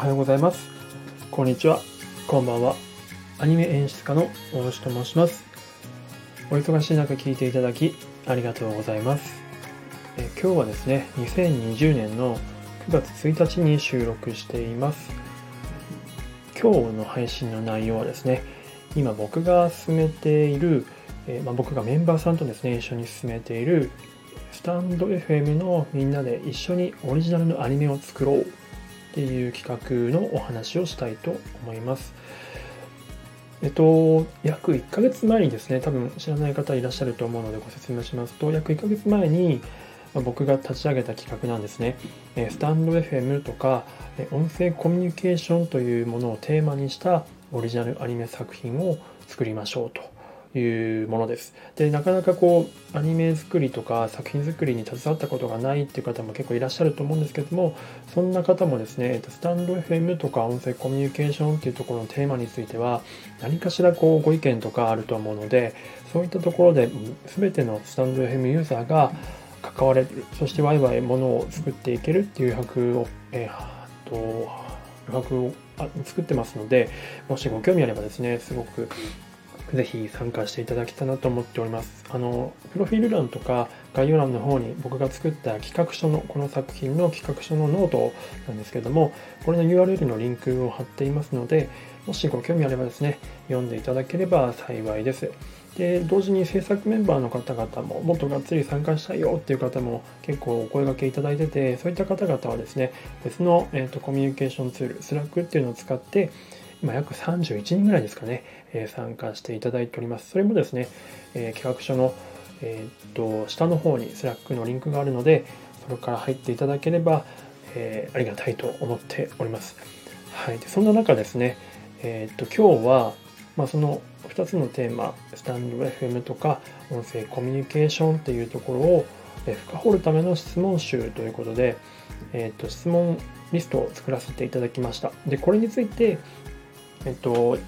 おはようございます。こんにちは。こんばんは。アニメ演出家の大吉と申します。お忙しい中聞いていただきありがとうございます。え今日はですね、2020年の9月1日に収録しています。今日の配信の内容はですね、今僕が進めている、えまあ、僕がメンバーさんとですね、一緒に進めているスタンド FM のみんなで一緒にオリジナルのアニメを作ろうっていう企画のお話をしたいと思います。えっと、約1ヶ月前にですね、多分知らない方いらっしゃると思うのでご説明しますと、約1ヶ月前に僕が立ち上げた企画なんですね。スタンド FM とか音声コミュニケーションというものをテーマにしたオリジナルアニメ作品を作りましょうというものです。で、なかなかこう、アニメ作りとか作品作りに携わったことがないっていう方も結構いらっしゃると思うんですけども、そんな方もですね、スタンド FM とか音声コミュニケーションっていうところのテーマについては、何かしらこうご意見とかあると思うので、そういったところで全てのスタンド FM ユーザーが関われる、そしてワイワイものを作っていけるっていう拍を、えー、と、拍を作ってますので、もしご興味あればですね、すごくぜひ参加していただきたいなと思っております。あの、プロフィール欄とか概要欄の方に僕が作った企画書の、この作品の企画書のノートなんですけども、これの URL のリンクを貼っていますので、もしご興味あればですね、読んでいただければ幸いです。で、同時に制作メンバーの方々ももっとがっつり参加したいよっていう方も結構お声がけいただいてて、そういった方々はですね、別の、えーと、コミュニケーションツール、 Slack っていうのを使って、今約31人ぐらいですかね、え参加していただいております。それもですね、え企画書の、え、っと下の方にスラックのリンクがあるので、それから入っていただければ、え、ありがたいと思っております。はい、でそんな中ですね、え、っと今日は、まあ、その2つのテーマ、スタンド FM とか音声コミュニケーションっていうところを深掘るための質問集ということで、えっと質問リストを作らせていただきました。で、これについて、えっと、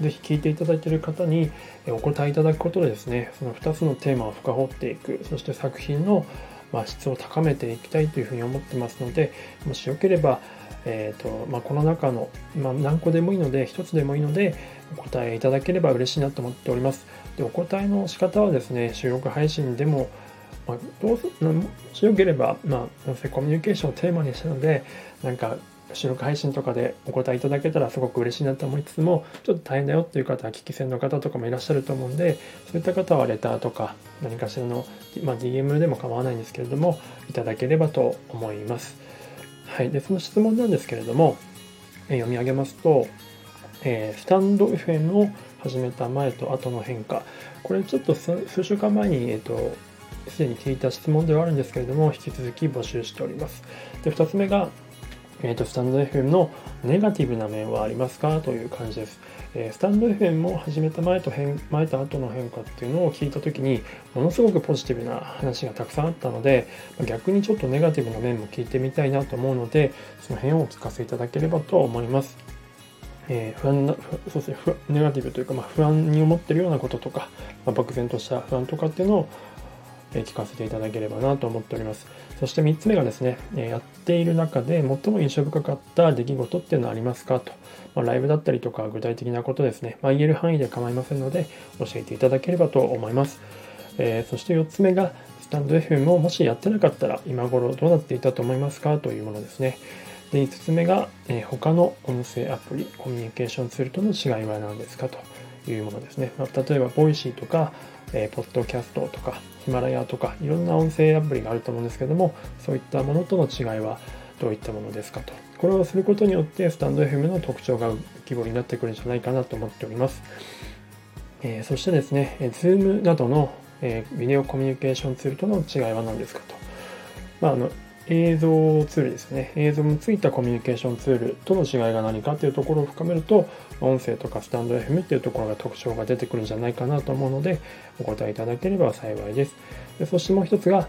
ぜひ聞いていただいている方にお答えいただくことでですね、その2つのテーマを深掘っていく、そして作品のま質を高めていきたいというふうに思ってますので、もしよければ、えーとまあ、この中の、まあ、何個でもいいので、1つでもいいので、お答えいただければ嬉しいなと思っております。で、お答えの仕方はですね、収録配信でも、まあ、どうぞ、もしよければ、まあ、音声コミュニケーションをテーマにしたので、なんか収録配信とかでお答えいただけたらすごく嬉しいなと思いつつも、ちょっと大変だよっていう方は聞き戦の方とかもいらっしゃると思うんで、そういった方はレターとか何かしらの、まあ、DM でも構わないんですけれども、いただければと思います。はい。で、その質問なんですけれども、え読み上げますと、えー、スタンド FM を始めた前と後の変化。これちょっと数週間前に、えっ、ー、と、すでに聞いた質問ではあるんですけれども、引き続き募集しております。で、2つ目が、えーと、スタンド FM のネガティブな面はありますか？という感じです。えー、スタンド FM も始めた前と変前と後の変化っていうのを聞いたときに、ものすごくポジティブな話がたくさんあったので、逆にちょっとネガティブな面も聞いてみたいなと思うので、その辺をお聞かせいただければと思います。えー、不安な、そうですね、ネガティブというか、まあ、不安に思ってるようなこととか、まあ、漠然とした不安とかっていうのを聞かせていただければなと思っております。そして3つ目がですね、やっている中で最も印象深かった出来事っていうのはありますかと。まあ、ライブだったりとか具体的なことですね、まあ、言える範囲で構いませんので教えていただければと思います。えー、そして4つ目がスタンド FM をもしやってなかったら今頃どうなっていたと思いますかというものですね。で5つ目が、えー、他の音声アプリ、コミュニケーションツールとの違いは何ですかというものですね。ま、例えば、ボイシーとか、えー、ポッドキャストとか、ヒマラヤとか、いろんな音声アプリがあると思うんですけども、そういったものとの違いはどういったものですかと。これをすることによって、スタンド FM の特徴が浮き彫りになってくるんじゃないかなと思っております。えー、そしてですね、Zoom などの、えー、ビデオコミュニケーションツールとの違いは何ですかと。まあ、あの映像ツールですね。映像もついたコミュニケーションツールとの違いが何かというところを深めると、音声とかスタンド FM っていうところが特徴が出てくるんじゃないかなと思うので、お答えいただければ幸いです。でそしてもう一つが、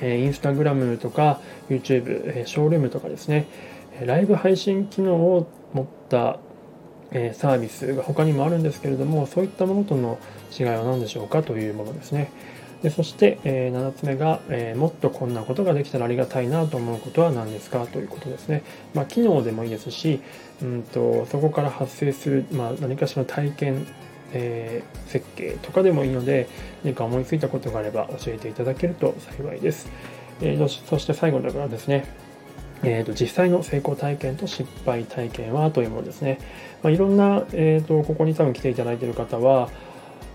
えインスタグラムとか YouTube、えショールームとかですね、ライブ配信機能を持ったえサービスが他にもあるんですけれども、そういったものとの違いは何でしょうかというものですね。でそして、えー、7つ目が、えー、もっとこんなことができたらありがたいなと思うことは何ですか？ということですね。まあ、機能でもいいですし、うんと、そこから発生する、まあ、何かしらの体験、えー、設計とかでもいいので、何か思いついたことがあれば教えていただけると幸いです。えー、そして最後だからですね、えーと、実際の成功体験と失敗体験はというものですね。まあ、いろんな、えーと、ここに多分来ていただいている方は、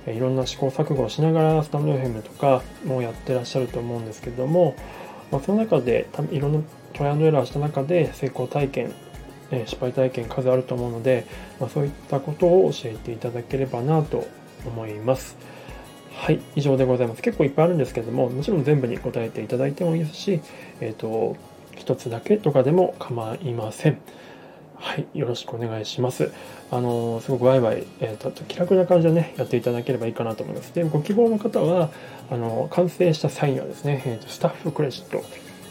いろんな試行錯誤をしながらスタンド FM とかもやってらっしゃると思うんですけども、まあ、その中でいろんなトライアンドエラーした中で成功体験、失敗体験数あると思うので、まあ、そういったことを教えていただければなと思います。はい、以上でございます。結構いっぱいあるんですけども、もちろん全部に答えていただいてもいいですし、えっ、ー、と、一つだけとかでも構いません。はい、よろしくお願いします。あのすごくワイワイ、えーと、気楽な感じでね、やっていただければいいかなと思います。で、ご希望の方は、あの完成した際にはですね、えーと、スタッフクレジット、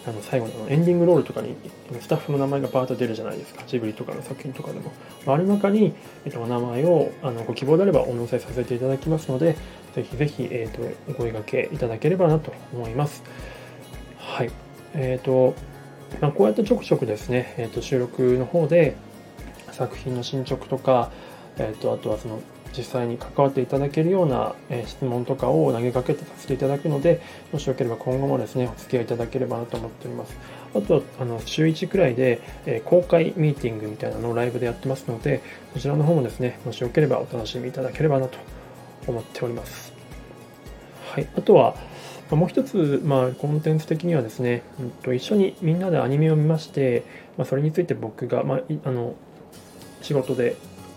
あの最後のエンディングロールとかにスタッフの名前がバーッと出るじゃないですか。ジブリとかの作品とかでも。ある中に、えーと、お名前をあのご希望であればお載せさせていただきますので、ぜひぜひ、えー、とお声掛けいただければなと思います。はい。えっ、と、まあ、こうやってちょくちょくですね、えー、と収録の方で作品の進捗とか、えー、とあとはその実際に関わっていただけるような、え質問とかを投げかけてさせていただくので、もしよければ今後もですね、お付き合いいただければなと思っております。あとは、あの、週1くらいで、え公開ミーティングみたいなのをライブでやってますので、こちらの方もですね、もしよければお楽しみいただければなと思っております。はい。あとは、もう一つ、まあ、コンテンツ的にはですね、うん、と一緒にみんなでアニメを見まして、まあ、それについて僕が、まあ、あの仕事で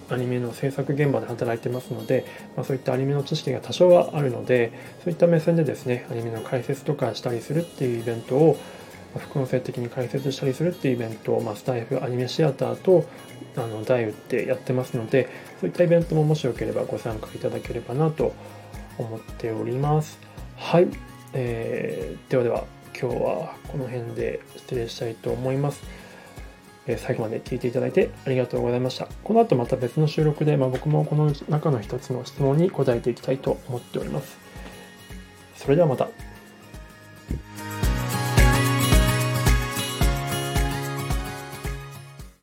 アニメの制作現場で働いてますので、まあ、そういったアニメの知識が多少はあるのでそういった目線でですねアニメの解説とかしたりするっていうイベントを副音声的に解説したりするっていうイベントを、まあ、スタイフアニメシアターとあのダイウってやってますのでそういったイベントももしよければご参加いただければなと思っております。はい、えー、ではでは今日はこの辺で失礼したいと思いますえ最後まで聞いていただいてありがとうございました。この後また別の収録で、まあ、僕もこの中の一つの質問に答えていきたいと思っております。それではまた。